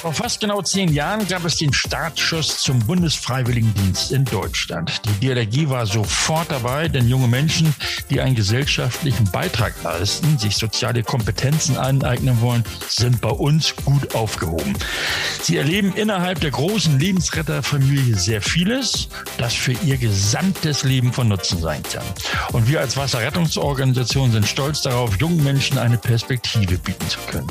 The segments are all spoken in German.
Vor fast genau zehn Jahren gab es den Startschuss zum Bundesfreiwilligendienst in Deutschland. Die DLRG war sofort dabei, denn junge Menschen, die einen gesellschaftlichen Beitrag leisten, sich soziale Kompetenzen aneignen wollen, sind bei uns gut aufgehoben. Sie erleben innerhalb der großen Lebensretterfamilie sehr vieles, das für ihr gesamtes Leben von Nutzen sein kann. Und wir als Wasserrettungsorganisation sind stolz darauf, jungen Menschen eine Perspektive bieten zu können.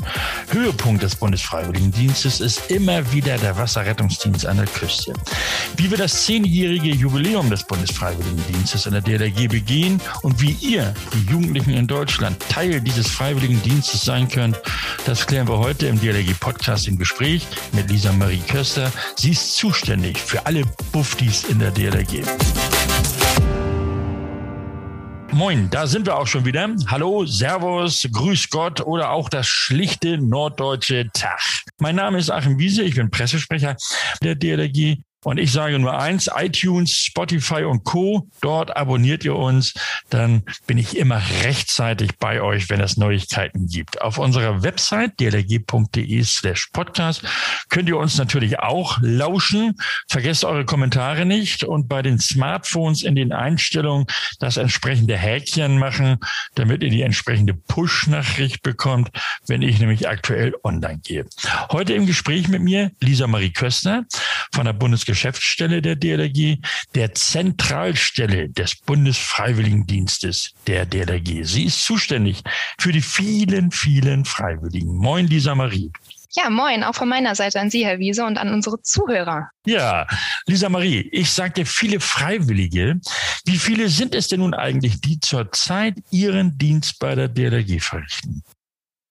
Höhepunkt des Bundesfreiwilligendienstes ist immer wieder der Wasserrettungsdienst an der Küste. Wie wir das zehnjährige Jubiläum des Bundesfreiwilligendienstes an der DLRG begehen und wie ihr, die Jugendlichen in Deutschland, Teil dieses Freiwilligendienstes sein könnt, das klären wir heute im DLRG-Podcast im Gespräch mit Lisa Marie Köster. Sie ist zuständig für alle Buftis in der DLRG. Moin, da sind wir auch schon wieder. Hallo, Servus, Grüß Gott oder auch das schlichte norddeutsche Tag. Mein Name ist Achim Wiese, ich bin Pressesprecher der DLRG und ich sage nur eins, iTunes, Spotify und Co. Dort abonniert ihr uns, dann bin ich immer rechtzeitig bei euch, wenn es Neuigkeiten gibt. Auf unserer Website dlg.de slash podcast könnt ihr uns natürlich auch lauschen. Vergesst eure Kommentare nicht und bei den Smartphones in den Einstellungen das entsprechende Häkchen machen, damit ihr die entsprechende Push-Nachricht bekommt, wenn ich nämlich aktuell online gehe. Heute im Gespräch mit mir Lisa Marie Köstner von der Bundes Geschäftsstelle der DLRG, der Zentralstelle des Bundesfreiwilligendienstes der DLRG. Sie ist zuständig für die vielen, vielen Freiwilligen. Moin, Lisa Marie. Ja, moin, auch von meiner Seite an Sie, Herr Wiese, und an unsere Zuhörer. Ja, Lisa Marie, ich sagte viele Freiwillige. Wie viele sind es denn nun eigentlich, die zurzeit ihren Dienst bei der DLRG verrichten?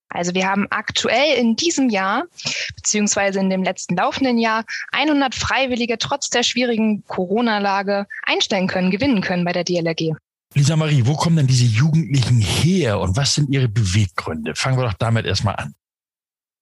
Also wir haben aktuell in diesem Jahr, beziehungsweise in dem letzten laufenden Jahr, 100 Freiwillige trotz der schwierigen Corona-Lage einstellen können, gewinnen können bei der DLRG. Lisa Marie, wo kommen denn diese Jugendlichen her und was sind ihre Beweggründe? Fangen wir doch damit erstmal an.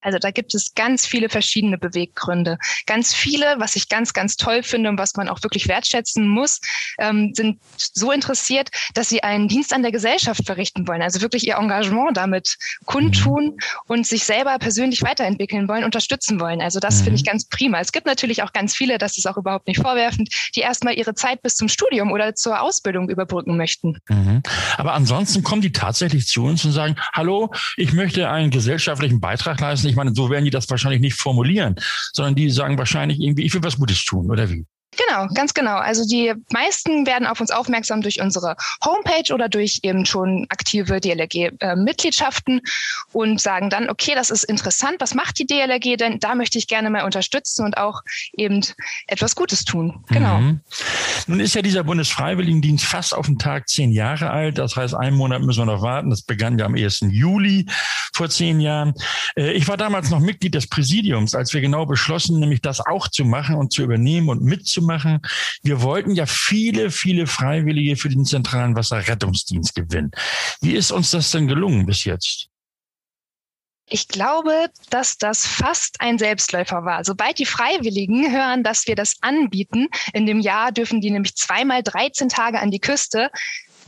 Also da gibt es ganz viele verschiedene Beweggründe. Ganz viele, was ich ganz, ganz toll finde und was man auch wirklich wertschätzen muss, ähm, sind so interessiert, dass sie einen Dienst an der Gesellschaft verrichten wollen. Also wirklich ihr Engagement damit kundtun mhm. und sich selber persönlich weiterentwickeln wollen, unterstützen wollen. Also das finde ich mhm. ganz prima. Es gibt natürlich auch ganz viele, das ist auch überhaupt nicht vorwerfend, die erstmal ihre Zeit bis zum Studium oder zur Ausbildung überbrücken möchten. Mhm. Aber ansonsten kommen die tatsächlich zu uns und sagen, hallo, ich möchte einen gesellschaftlichen Beitrag leisten ich meine, so werden die das wahrscheinlich nicht formulieren, sondern die sagen wahrscheinlich irgendwie, ich will was Gutes tun oder wie? Genau, ganz genau. Also die meisten werden auf uns aufmerksam durch unsere Homepage oder durch eben schon aktive DLRG-Mitgliedschaften und sagen dann, okay, das ist interessant, was macht die DLRG denn? Da möchte ich gerne mal unterstützen und auch eben etwas Gutes tun. Genau. Mhm. Nun ist ja dieser Bundesfreiwilligendienst fast auf den Tag zehn Jahre alt. Das heißt, einen Monat müssen wir noch warten. Das begann ja am 1. Juli vor zehn Jahren. Äh, ich war damals noch Mitglied des Präsidiums, als wir genau beschlossen, nämlich das auch zu machen und zu übernehmen und mitzumachen machen. Wir wollten ja viele, viele Freiwillige für den zentralen Wasserrettungsdienst gewinnen. Wie ist uns das denn gelungen bis jetzt? Ich glaube, dass das fast ein Selbstläufer war. Sobald die Freiwilligen hören, dass wir das anbieten, in dem Jahr dürfen die nämlich zweimal 13 Tage an die Küste,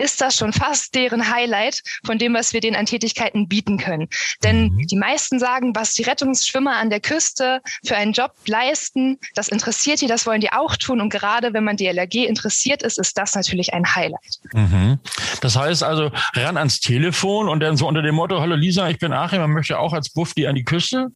ist das schon fast deren Highlight von dem, was wir denen an Tätigkeiten bieten können. Denn mhm. die meisten sagen, was die Rettungsschwimmer an der Küste für einen Job leisten, das interessiert die, das wollen die auch tun. Und gerade wenn man DLRG interessiert ist, ist das natürlich ein Highlight. Mhm. Das heißt also, ran ans Telefon und dann so unter dem Motto, hallo Lisa, ich bin Achim, man möchte auch als Buffdi an die Küste?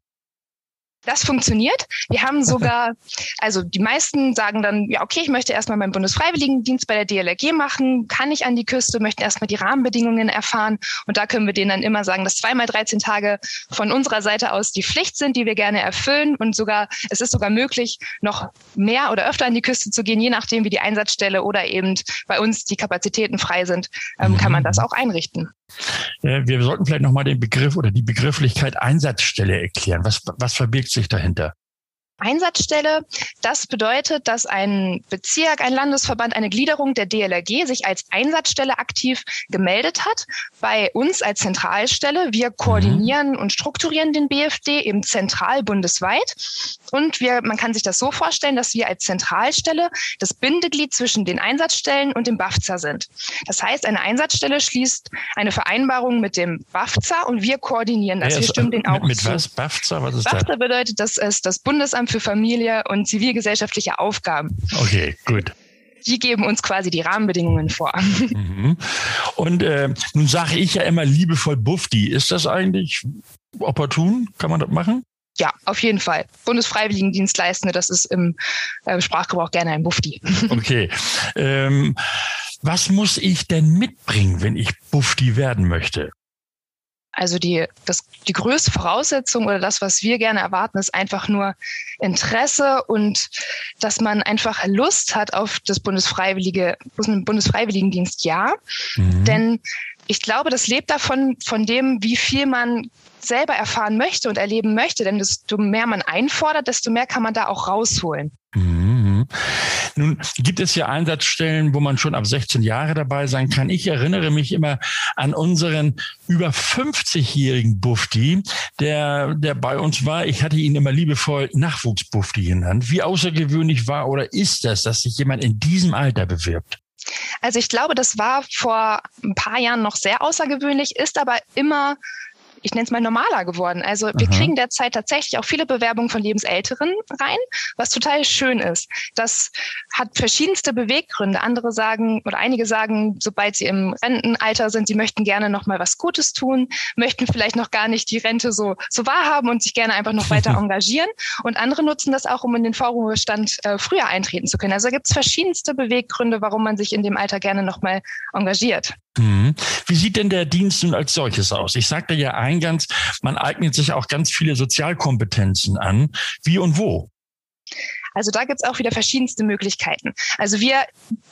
Das funktioniert. Wir haben sogar, also die meisten sagen dann, ja, okay, ich möchte erstmal meinen Bundesfreiwilligendienst bei der DLRG machen, kann ich an die Küste, möchten erstmal die Rahmenbedingungen erfahren. Und da können wir denen dann immer sagen, dass zweimal 13 Tage von unserer Seite aus die Pflicht sind, die wir gerne erfüllen. Und sogar, es ist sogar möglich, noch mehr oder öfter an die Küste zu gehen, je nachdem, wie die Einsatzstelle oder eben bei uns die Kapazitäten frei sind, ähm, kann man das auch einrichten. Äh, wir sollten vielleicht nochmal den Begriff oder die Begrifflichkeit Einsatzstelle erklären. Was, was verbirgt sich dahinter? Einsatzstelle, das bedeutet, dass ein Bezirk, ein Landesverband, eine Gliederung der DLRG sich als Einsatzstelle aktiv gemeldet hat bei uns als Zentralstelle. Wir koordinieren mhm. und strukturieren den BFD eben zentral bundesweit. Und wir, man kann sich das so vorstellen, dass wir als Zentralstelle das Bindeglied zwischen den Einsatzstellen und dem BAFZA sind. Das heißt, eine Einsatzstelle schließt eine Vereinbarung mit dem BAFZA und wir koordinieren das. Ja, wir stimmen den auch mit, mit was? BAFZA? Was ist BAFZA das? bedeutet, das ist das Bundesamt für Familie und zivilgesellschaftliche Aufgaben. Okay, gut die geben uns quasi die Rahmenbedingungen vor. Mhm. Und äh, nun sage ich ja immer liebevoll Bufti. Ist das eigentlich opportun? Kann man das machen? Ja, auf jeden Fall. Bundesfreiwilligendienstleistende, das ist im äh, Sprachgebrauch gerne ein Bufti. Okay. Ähm, was muss ich denn mitbringen, wenn ich Bufti werden möchte? Also die, das, die größte Voraussetzung oder das, was wir gerne erwarten, ist einfach nur Interesse und dass man einfach Lust hat auf das Bundesfreiwillige, Bundesfreiwilligendienst, ja. Mhm. Denn ich glaube, das lebt davon, von dem, wie viel man selber erfahren möchte und erleben möchte. Denn desto mehr man einfordert, desto mehr kann man da auch rausholen. Mhm. Nun gibt es ja Einsatzstellen, wo man schon ab 16 Jahre dabei sein kann. Ich erinnere mich immer an unseren über 50-jährigen Bufti, der, der bei uns war. Ich hatte ihn immer liebevoll Nachwuchsbufti genannt. Wie außergewöhnlich war oder ist das, dass sich jemand in diesem Alter bewirbt? Also ich glaube, das war vor ein paar Jahren noch sehr außergewöhnlich, ist aber immer ich nenne es mal normaler geworden. Also wir Aha. kriegen derzeit tatsächlich auch viele Bewerbungen von Lebensälteren rein, was total schön ist. Das hat verschiedenste Beweggründe. Andere sagen oder einige sagen, sobald sie im Rentenalter sind, sie möchten gerne noch mal was Gutes tun, möchten vielleicht noch gar nicht die Rente so so wahrhaben und sich gerne einfach noch weiter engagieren. Und andere nutzen das auch, um in den Vorruhestand äh, früher eintreten zu können. Also da gibt es verschiedenste Beweggründe, warum man sich in dem Alter gerne noch mal engagiert. Mhm. Wie sieht denn der Dienst nun als solches aus? Ich sagte ja eingangs, man eignet sich auch ganz viele Sozialkompetenzen an. Wie und wo? Also da gibt's auch wieder verschiedenste Möglichkeiten. Also wir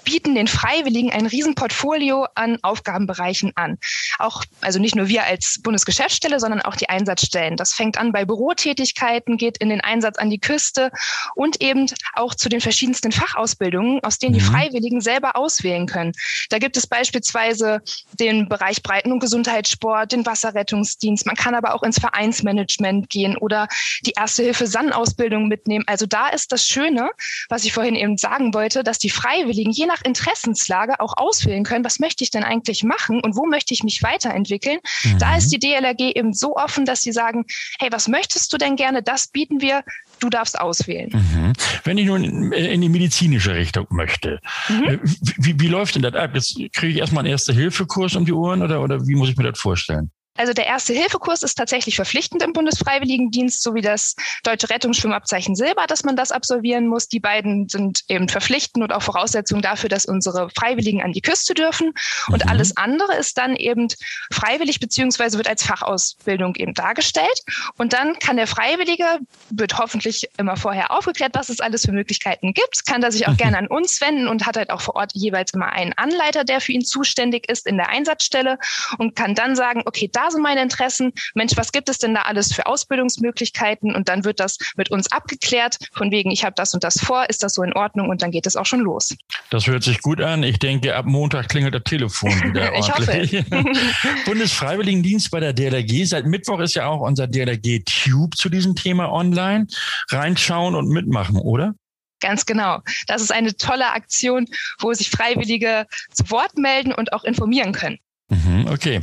bieten den Freiwilligen ein Riesenportfolio an Aufgabenbereichen an. Auch, also nicht nur wir als Bundesgeschäftsstelle, sondern auch die Einsatzstellen. Das fängt an bei Bürotätigkeiten, geht in den Einsatz an die Küste und eben auch zu den verschiedensten Fachausbildungen, aus denen die mhm. Freiwilligen selber auswählen können. Da gibt es beispielsweise den Bereich Breiten- und Gesundheitssport, den Wasserrettungsdienst. Man kann aber auch ins Vereinsmanagement gehen oder die Erste-Hilfe-San-Ausbildung mitnehmen. Also da ist das Schöne, was ich vorhin eben sagen wollte, dass die Freiwilligen je nach Interessenslage auch auswählen können, was möchte ich denn eigentlich machen und wo möchte ich mich weiterentwickeln. Mhm. Da ist die DLRG eben so offen, dass sie sagen, hey, was möchtest du denn gerne? Das bieten wir. Du darfst auswählen. Mhm. Wenn ich nun in die medizinische Richtung möchte, mhm. Äh, wie, wie läuft denn das ab? Jetzt kriege ich erstmal einen Erste-Hilfe-Kurs um die Ohren oder, oder wie muss ich mir das vorstellen? Also der Erste-Hilfe-Kurs ist tatsächlich verpflichtend im Bundesfreiwilligendienst, so wie das Deutsche Rettungsschwimmabzeichen Silber, dass man das absolvieren muss. Die beiden sind eben verpflichtend und auch Voraussetzung dafür, dass unsere Freiwilligen an die Küste dürfen. Und mhm. alles andere ist dann eben freiwillig beziehungsweise wird als Fachausbildung eben dargestellt. Und dann kann der Freiwillige, wird hoffentlich immer vorher aufgeklärt, was es alles für Möglichkeiten gibt, kann da sich auch mhm. gerne an uns wenden und hat halt auch vor Ort jeweils immer einen Anleiter, der für ihn zuständig ist in der Einsatzstelle und kann dann sagen, okay, da sind meine Interessen. Mensch, was gibt es denn da alles für Ausbildungsmöglichkeiten? Und dann wird das mit uns abgeklärt, von wegen, ich habe das und das vor, ist das so in Ordnung? Und dann geht es auch schon los. Das hört sich gut an. Ich denke, ab Montag klingelt das Telefon wieder ich ordentlich. hoffe. Bundesfreiwilligendienst bei der DLRG. Seit Mittwoch ist ja auch unser DLRG Tube zu diesem Thema online. Reinschauen und mitmachen, oder? Ganz genau. Das ist eine tolle Aktion, wo sich Freiwillige zu Wort melden und auch informieren können. Mhm, okay.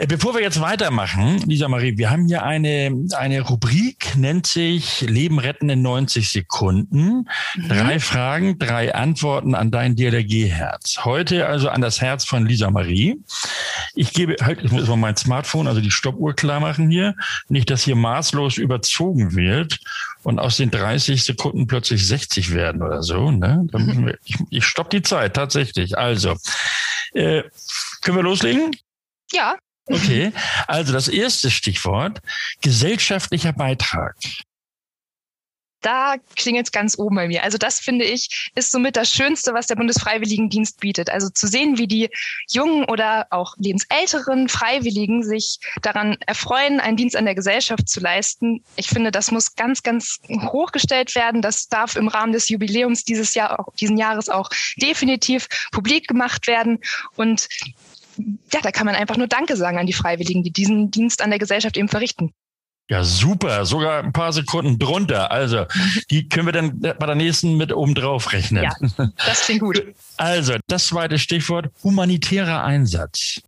Äh, bevor wir jetzt weitermachen, Lisa Marie, wir haben hier eine, eine Rubrik, nennt sich Leben retten in 90 Sekunden. Mhm. Drei Fragen, drei Antworten an dein DLRG-Herz. Heute also an das Herz von Lisa Marie. Ich gebe, halt, ich muss mal mein Smartphone, also die Stoppuhr klar machen hier. Nicht, dass hier maßlos überzogen wird und aus den 30 Sekunden plötzlich 60 werden oder so. Ne? Müssen wir, ich, ich stopp die Zeit, tatsächlich. Also, äh, können wir loslegen? Ja. Okay, also das erste Stichwort, gesellschaftlicher Beitrag. da klingelt es ganz oben bei mir. Also das finde ich ist somit das Schönste, was der Bundesfreiwilligendienst bietet. Also zu sehen, wie die jungen oder auch lebensälteren Freiwilligen sich daran erfreuen, einen Dienst an der Gesellschaft zu leisten. Ich finde, das muss ganz, ganz hochgestellt werden. Das darf im Rahmen des Jubiläums dieses Jahr, auch, diesen Jahres auch definitiv publik gemacht werden. Und ja, da kann man einfach nur Danke sagen an die Freiwilligen, die diesen Dienst an der Gesellschaft eben verrichten. Ja, super. Sogar ein paar Sekunden drunter. Also, die können wir dann bei der nächsten mit oben drauf rechnen. Ja, das klingt gut. Also, das zweite Stichwort, humanitärer Einsatz.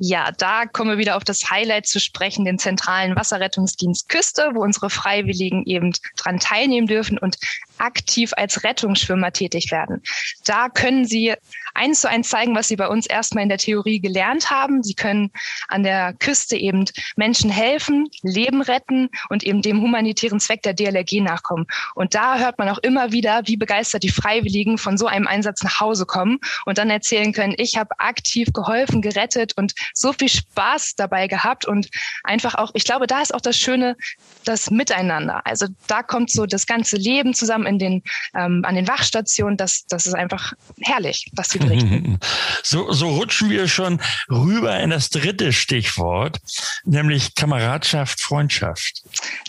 Ja, da kommen wir wieder auf das Highlight zu sprechen, den zentralen Wasserrettungsdienst Küste, wo unsere Freiwilligen eben dran teilnehmen dürfen und aktiv als Rettungsschwimmer tätig werden. Da können sie eins zu eins zeigen, was sie bei uns erstmal in der Theorie gelernt haben. Sie können an der Küste eben Menschen helfen, Leben retten und eben dem humanitären Zweck der DLRG nachkommen. Und da hört man auch immer wieder, wie begeistert die Freiwilligen von so einem Einsatz nach Hause kommen und dann erzählen können, ich habe aktiv geholfen, gerettet und so viel Spaß dabei gehabt und einfach auch, ich glaube, da ist auch das Schöne, das Miteinander. Also da kommt so das ganze Leben zusammen in den, ähm, an den Wachstationen. Das, das ist einfach herrlich, was sie So, so rutschen wir schon rüber in das dritte Stichwort, nämlich Kameradschaft, Freundschaft.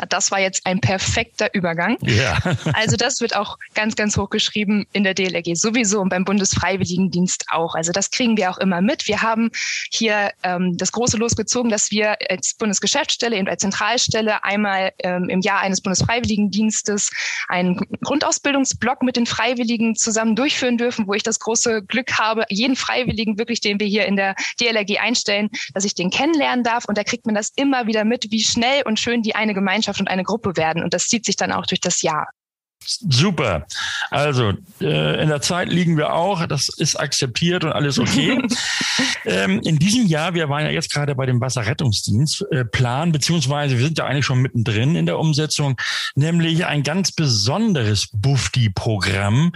Das war jetzt ein perfekter Übergang. Ja. Also das wird auch ganz, ganz hoch geschrieben in der DLRG sowieso und beim Bundesfreiwilligendienst auch. Also das kriegen wir auch immer mit. Wir haben hier ähm, das große Los gezogen, dass wir als Bundesgeschäftsstelle, eben als Zentralstelle einmal ähm, im Jahr eines Bundesfreiwilligendienstes einen Grundausbildungsblock mit den Freiwilligen zusammen durchführen dürfen, wo ich das große Glück habe, jeden Freiwilligen wirklich, den wir hier in der DLRG einstellen, dass ich den kennenlernen darf. Und da kriegt man das immer wieder mit, wie schnell und schön die eine Gemeinschaft und eine Gruppe werden. Und das zieht sich dann auch durch das Jahr. Super. Also äh, in der Zeit liegen wir auch. Das ist akzeptiert und alles okay. ähm, in diesem Jahr, wir waren ja jetzt gerade bei dem Wasserrettungsdienstplan, äh, beziehungsweise wir sind ja eigentlich schon mittendrin in der Umsetzung, nämlich ein ganz besonderes Bufdi-Programm.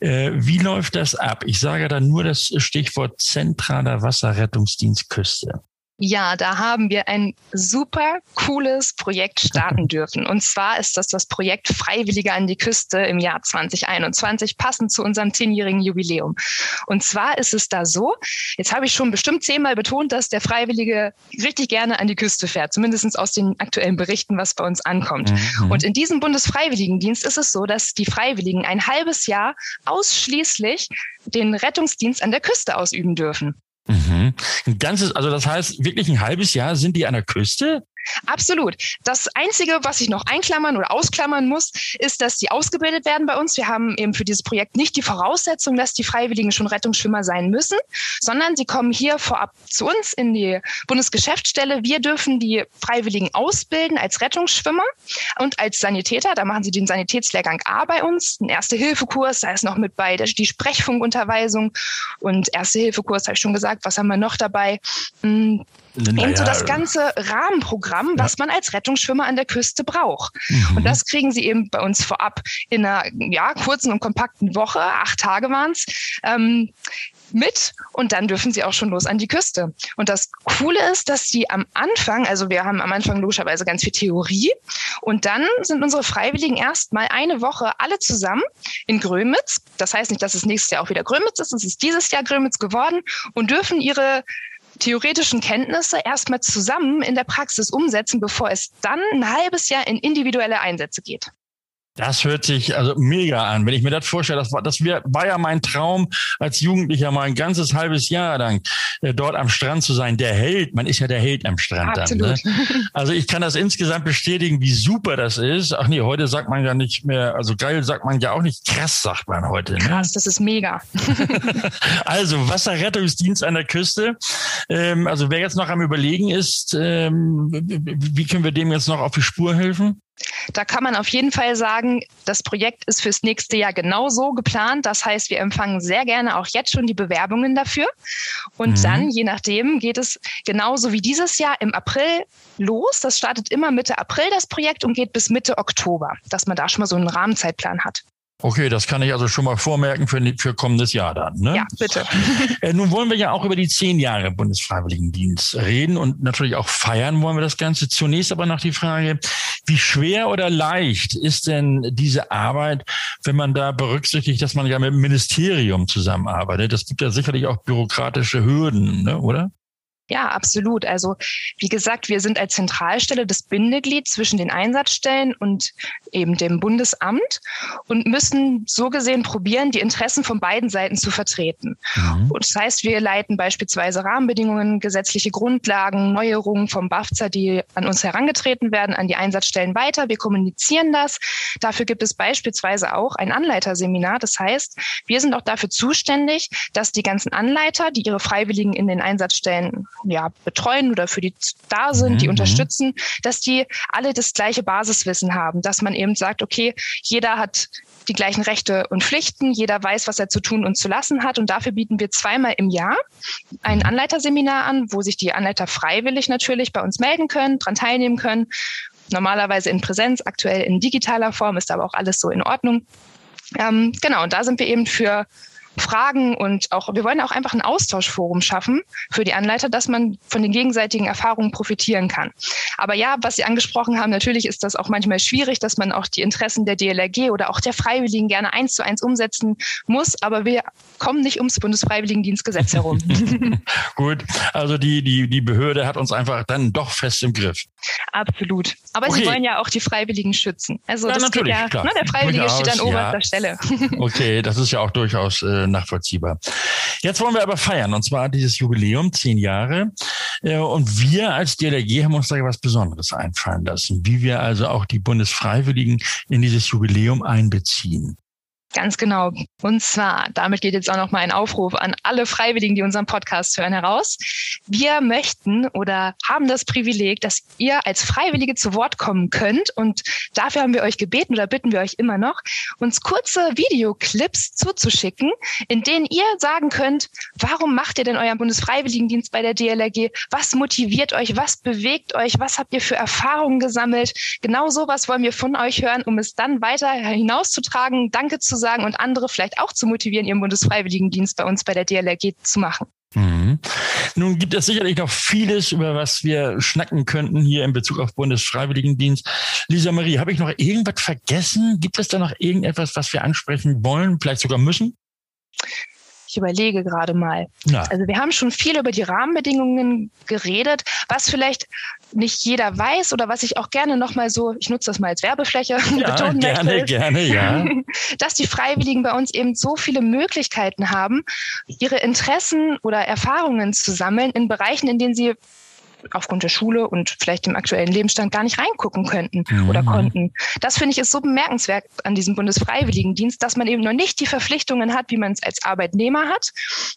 Äh, wie läuft das ab? Ich sage da nur das Stichwort zentraler Wasserrettungsdienst Küste. Ja, da haben wir ein super cooles Projekt starten dürfen. Und zwar ist das das Projekt Freiwillige an die Küste im Jahr 2021, passend zu unserem zehnjährigen Jubiläum. Und zwar ist es da so, jetzt habe ich schon bestimmt zehnmal betont, dass der Freiwillige richtig gerne an die Küste fährt, zumindest aus den aktuellen Berichten, was bei uns ankommt. Mhm. Und in diesem Bundesfreiwilligendienst ist es so, dass die Freiwilligen ein halbes Jahr ausschließlich den Rettungsdienst an der Küste ausüben dürfen. Mhm. Ein ganzes, also das heißt, wirklich ein halbes Jahr sind die an der Küste? Absolut. Das Einzige, was ich noch einklammern oder ausklammern muss, ist, dass die ausgebildet werden bei uns. Wir haben eben für dieses Projekt nicht die Voraussetzung, dass die Freiwilligen schon Rettungsschwimmer sein müssen, sondern sie kommen hier vorab zu uns in die Bundesgeschäftsstelle. Wir dürfen die Freiwilligen ausbilden als Rettungsschwimmer und als Sanitäter. Da machen sie den Sanitätslehrgang A bei uns, einen Erste-Hilfe-Kurs, da ist noch mit bei die Sprechfunkunterweisung und Erste-Hilfe-Kurs, habe ich schon gesagt. Was haben wir noch dabei? Naja. Eben so das ganze Rahmenprogramm, was ja. man als Rettungsschwimmer an der Küste braucht. Mhm. Und das kriegen sie eben bei uns vorab in einer ja, kurzen und kompakten Woche, acht Tage waren es, ähm, mit und dann dürfen sie auch schon los an die Küste. Und das Coole ist, dass sie am Anfang, also wir haben am Anfang logischerweise ganz viel Theorie und dann sind unsere Freiwilligen erstmal eine Woche alle zusammen in Grömitz. Das heißt nicht, dass es nächstes Jahr auch wieder Grömitz ist, es ist dieses Jahr Grömitz geworden und dürfen ihre theoretischen Kenntnisse erstmal zusammen in der Praxis umsetzen, bevor es dann ein halbes Jahr in individuelle Einsätze geht. Das hört sich also mega an. Wenn ich mir das vorstelle, das war, das war ja mein Traum als Jugendlicher mal ein ganzes halbes Jahr lang äh, dort am Strand zu sein. Der Held, man ist ja der Held am Strand Absolut. dann. Ne? Also ich kann das insgesamt bestätigen, wie super das ist. Ach nee, heute sagt man ja nicht mehr, also geil sagt man ja auch nicht, krass sagt man heute. Ne? Krass, das ist mega. also Wasserrettungsdienst an der Küste. Ähm, also wer jetzt noch am überlegen ist, ähm, wie können wir dem jetzt noch auf die Spur helfen? Da kann man auf jeden Fall sagen, das Projekt ist fürs nächste Jahr genauso geplant. Das heißt, wir empfangen sehr gerne auch jetzt schon die Bewerbungen dafür. Und mhm. dann, je nachdem, geht es genauso wie dieses Jahr im April los. Das startet immer Mitte April, das Projekt, und geht bis Mitte Oktober, dass man da schon mal so einen Rahmenzeitplan hat. Okay, das kann ich also schon mal vormerken für, für kommendes Jahr dann. Ne? Ja, bitte. Äh, nun wollen wir ja auch über die zehn Jahre Bundesfreiwilligendienst reden und natürlich auch feiern wollen wir das Ganze. Zunächst aber noch die Frage, Wie schwer oder leicht ist denn diese Arbeit, wenn man da berücksichtigt, dass man ja mit dem Ministerium zusammenarbeitet? Das gibt ja sicherlich auch bürokratische Hürden, ne, oder? Ja, absolut. Also wie gesagt, wir sind als Zentralstelle das Bindeglied zwischen den Einsatzstellen und eben dem Bundesamt und müssen so gesehen probieren, die Interessen von beiden Seiten zu vertreten. Mhm. Und das heißt, wir leiten beispielsweise Rahmenbedingungen, gesetzliche Grundlagen, Neuerungen vom BAFZA, die an uns herangetreten werden, an die Einsatzstellen weiter. Wir kommunizieren das. Dafür gibt es beispielsweise auch ein Anleiterseminar. Das heißt, wir sind auch dafür zuständig, dass die ganzen Anleiter, die ihre Freiwilligen in den Einsatzstellen ja, betreuen oder für die da sind, die mhm. unterstützen, dass die alle das gleiche Basiswissen haben, dass man eben sagt, okay, jeder hat die gleichen Rechte und Pflichten, jeder weiß, was er zu tun und zu lassen hat. Und dafür bieten wir zweimal im Jahr ein Anleiterseminar an, wo sich die Anleiter freiwillig natürlich bei uns melden können, daran teilnehmen können. Normalerweise in Präsenz, aktuell in digitaler Form, ist aber auch alles so in Ordnung. Ähm, genau, und da sind wir eben für Fragen und auch, wir wollen auch einfach ein Austauschforum schaffen für die Anleiter, dass man von den gegenseitigen Erfahrungen profitieren kann. Aber ja, was Sie angesprochen haben, natürlich ist das auch manchmal schwierig, dass man auch die Interessen der DLRG oder auch der Freiwilligen gerne eins zu eins umsetzen muss. Aber wir kommen nicht ums Bundesfreiwilligendienstgesetz herum. Gut, also die, die, die Behörde hat uns einfach dann doch fest im Griff. Absolut. Aber okay. sie wollen ja auch die Freiwilligen schützen. Also ja, das natürlich, ja, klar. Ne, der Freiwillige durchaus, steht an oberster ja. Stelle. Okay, das ist ja auch durchaus äh, nachvollziehbar. Jetzt wollen wir aber feiern, und zwar dieses Jubiläum, zehn Jahre. Äh, und wir als DLRG haben uns da was Besonderes einfallen lassen, wie wir also auch die Bundesfreiwilligen in dieses Jubiläum einbeziehen. Ganz genau. Und zwar, damit geht jetzt auch noch mal ein Aufruf an alle Freiwilligen, die unseren Podcast hören, heraus. Wir möchten oder haben das Privileg, dass ihr als Freiwillige zu Wort kommen könnt. Und dafür haben wir euch gebeten oder bitten wir euch immer noch, uns kurze Videoclips zuzuschicken, in denen ihr sagen könnt, warum macht ihr denn euren Bundesfreiwilligendienst bei der DLRG? Was motiviert euch? Was bewegt euch? Was habt ihr für Erfahrungen gesammelt? Genau sowas wollen wir von euch hören, um es dann weiter hinauszutragen. Danke zu sagen und andere vielleicht auch zu motivieren, ihren Bundesfreiwilligendienst bei uns bei der DLRG zu machen. Mhm. Nun gibt es sicherlich noch vieles, über was wir schnacken könnten hier in Bezug auf Bundesfreiwilligendienst. Lisa Marie, habe ich noch irgendwas vergessen? Gibt es da noch irgendetwas, was wir ansprechen wollen, vielleicht sogar müssen? Ich überlege gerade mal. Ja. Also wir haben schon viel über die Rahmenbedingungen geredet, was vielleicht nicht jeder weiß oder was ich auch gerne nochmal so, ich nutze das mal als Werbefläche, ja, betonen gerne, möchte, gerne, ja. dass die Freiwilligen bei uns eben so viele Möglichkeiten haben, ihre Interessen oder Erfahrungen zu sammeln in Bereichen, in denen sie aufgrund der Schule und vielleicht dem aktuellen Lebensstand gar nicht reingucken könnten mhm. oder konnten. Das finde ich ist so bemerkenswert an diesem Bundesfreiwilligendienst, dass man eben noch nicht die Verpflichtungen hat, wie man es als Arbeitnehmer hat,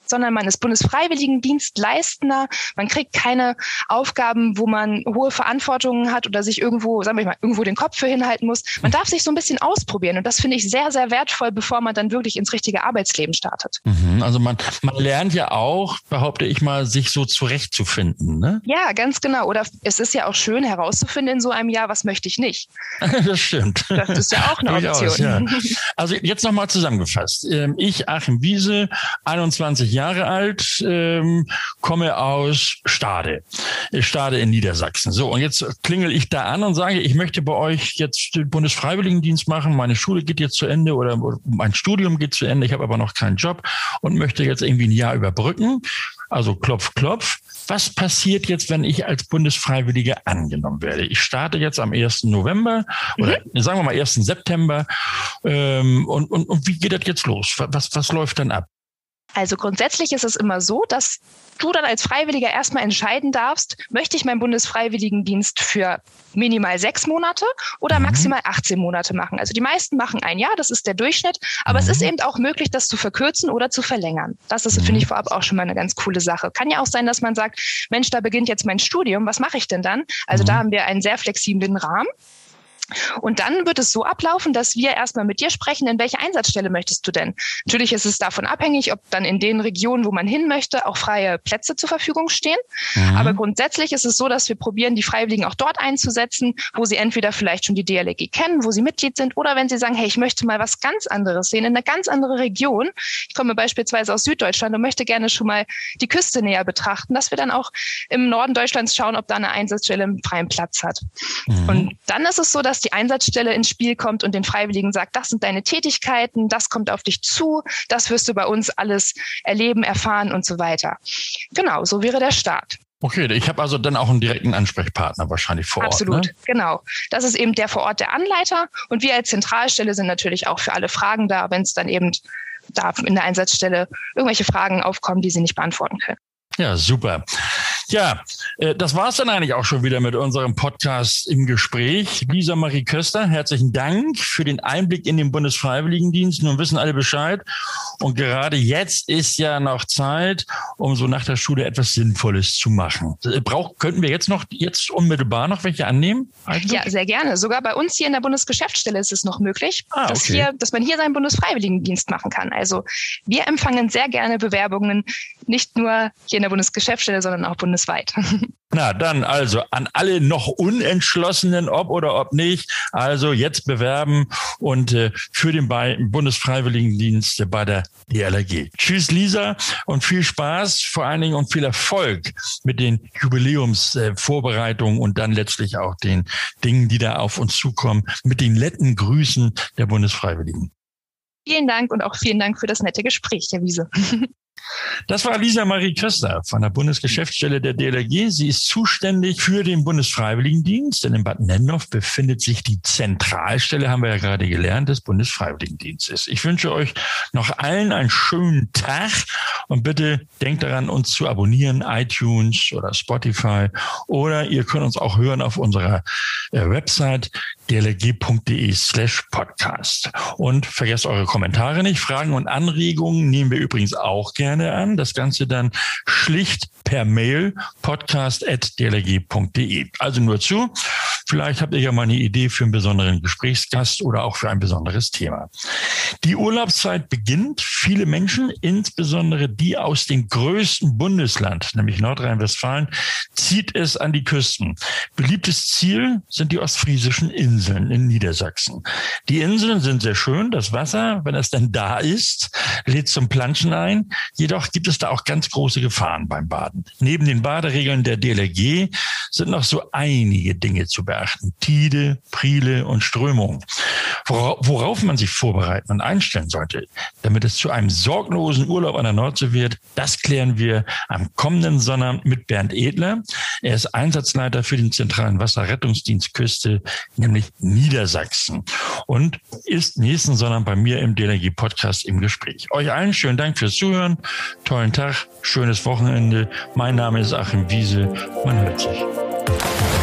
sondern man ist Bundesfreiwilligendienstleistender. Man kriegt keine Aufgaben, wo man hohe Verantwortungen hat oder sich irgendwo, sagen wir mal, irgendwo den Kopf für hinhalten muss. Man darf sich so ein bisschen ausprobieren und das finde ich sehr, sehr wertvoll, bevor man dann wirklich ins richtige Arbeitsleben startet. Mhm. Also man, man lernt ja auch, behaupte ich mal, sich so zurechtzufinden. Ne? Ja, ganz genau. Oder es ist ja auch schön herauszufinden in so einem Jahr, was möchte ich nicht. das stimmt. Das ist ja auch eine Option. Ja. Also jetzt nochmal zusammengefasst. Ähm, ich, Achim Wiese, 21 Jahre alt, ähm, komme aus Stade. Stade in Niedersachsen. So, und jetzt klingel ich da an und sage, ich möchte bei euch jetzt den Bundesfreiwilligendienst machen. Meine Schule geht jetzt zu Ende oder mein Studium geht zu Ende. Ich habe aber noch keinen Job und möchte jetzt irgendwie ein Jahr überbrücken. Also klopf, klopf. Was passiert jetzt, wenn ich als Bundesfreiwillige angenommen werde? Ich starte jetzt am 1. November oder mhm. sagen wir mal 1. September. Ähm, und, und, und wie geht das jetzt los? Was, was läuft dann ab? Also grundsätzlich ist es immer so, dass du dann als Freiwilliger erstmal entscheiden darfst, möchte ich meinen Bundesfreiwilligendienst für minimal sechs Monate oder mhm. maximal 18 Monate machen. Also die meisten machen ein Jahr, das ist der Durchschnitt, aber mhm. es ist eben auch möglich, das zu verkürzen oder zu verlängern. Das ist, finde ich, mhm. vorab auch schon mal eine ganz coole Sache. Kann ja auch sein, dass man sagt, Mensch, da beginnt jetzt mein Studium, was mache ich denn dann? Also da mhm. haben wir einen sehr flexiblen Rahmen. Und dann wird es so ablaufen, dass wir erstmal mit dir sprechen, in welche Einsatzstelle möchtest du denn? Natürlich ist es davon abhängig, ob dann in den Regionen, wo man hin möchte, auch freie Plätze zur Verfügung stehen. Mhm. Aber grundsätzlich ist es so, dass wir probieren, die Freiwilligen auch dort einzusetzen, wo sie entweder vielleicht schon die DLRG kennen, wo sie Mitglied sind, oder wenn sie sagen, hey, ich möchte mal was ganz anderes sehen, in eine ganz andere Region. Ich komme beispielsweise aus Süddeutschland und möchte gerne schon mal die Küste näher betrachten, dass wir dann auch im Norden Deutschlands schauen, ob da eine Einsatzstelle einen freien Platz hat. Mhm. Und dann ist es so, dass die Einsatzstelle ins Spiel kommt und den Freiwilligen sagt, das sind deine Tätigkeiten, das kommt auf dich zu, das wirst du bei uns alles erleben, erfahren und so weiter. Genau, so wäre der Start. Okay, ich habe also dann auch einen direkten Ansprechpartner wahrscheinlich vor Absolut, Ort. Absolut, ne? genau. Das ist eben der vor Ort der Anleiter und wir als Zentralstelle sind natürlich auch für alle Fragen da, wenn es dann eben da in der Einsatzstelle irgendwelche Fragen aufkommen, die sie nicht beantworten können. Ja, super. Ja, äh, das war's dann eigentlich auch schon wieder mit unserem Podcast im Gespräch. Lisa Marie Köster, herzlichen Dank für den Einblick in den Bundesfreiwilligendienst. Nun wissen alle Bescheid. Und gerade jetzt ist ja noch Zeit, um so nach der Schule etwas Sinnvolles zu machen. Äh, brauch, könnten wir jetzt noch, jetzt unmittelbar noch welche annehmen? Eigentlich? Ja, sehr gerne. Sogar bei uns hier in der Bundesgeschäftsstelle ist es noch möglich, ah, okay. dass, hier, dass man hier seinen Bundesfreiwilligendienst machen kann. Also wir empfangen sehr gerne Bewerbungen, nicht nur hier in der Bundesgeschäftsstelle, sondern auch bundesweit. Na, dann also an alle noch Unentschlossenen, ob oder ob nicht, also jetzt bewerben und äh, für den Bundesfreiwilligendienst bei der DLRG. Tschüss, Lisa, und viel Spaß, vor allen Dingen und viel Erfolg mit den Jubiläumsvorbereitungen äh, und dann letztlich auch den Dingen, die da auf uns zukommen, mit den letzten Grüßen der Bundesfreiwilligen. Vielen Dank und auch vielen Dank für das nette Gespräch, Herr Wiese. Das war Lisa Marie Köster von der Bundesgeschäftsstelle der DLRG. Sie ist zuständig für den Bundesfreiwilligendienst, denn in Bad Nennendorf befindet sich die Zentralstelle, haben wir ja gerade gelernt, des Bundesfreiwilligendienstes. Ich wünsche euch noch allen einen schönen Tag und bitte denkt daran, uns zu abonnieren, iTunes oder Spotify oder ihr könnt uns auch hören auf unserer äh, Website dlg.de slash podcast. Und vergesst eure Kommentare nicht. Fragen und Anregungen nehmen wir übrigens auch gerne an. Das Ganze dann schlicht per Mail podcast.dlg.de. Also nur zu. Vielleicht habt ihr ja mal eine Idee für einen besonderen Gesprächsgast oder auch für ein besonderes Thema. Die Urlaubszeit beginnt. Viele Menschen, insbesondere die aus dem größten Bundesland, nämlich Nordrhein-Westfalen, zieht es an die Küsten. Beliebtes Ziel sind die ostfriesischen Inseln in Niedersachsen. Die Inseln sind sehr schön. Das Wasser, wenn es denn da ist, lädt zum Planschen ein. Jedoch gibt es da auch ganz große Gefahren beim Baden. Neben den Baderegeln der DLRG sind noch so einige Dinge zu beachten. Tide, Prile und Strömung. Worauf man sich vorbereiten und einstellen sollte, damit es zu einem sorglosen Urlaub an der Nordsee wird, das klären wir am kommenden Sonnabend mit Bernd Edler. Er ist Einsatzleiter für den zentralen Wasserrettungsdienst Küste, nämlich Niedersachsen und ist nächsten Sonnabend bei mir im DLRG Podcast im Gespräch. Euch allen schönen Dank fürs Zuhören. Tollen Tag, schönes Wochenende. Mein Name ist Achim Wiese. Man hört sich.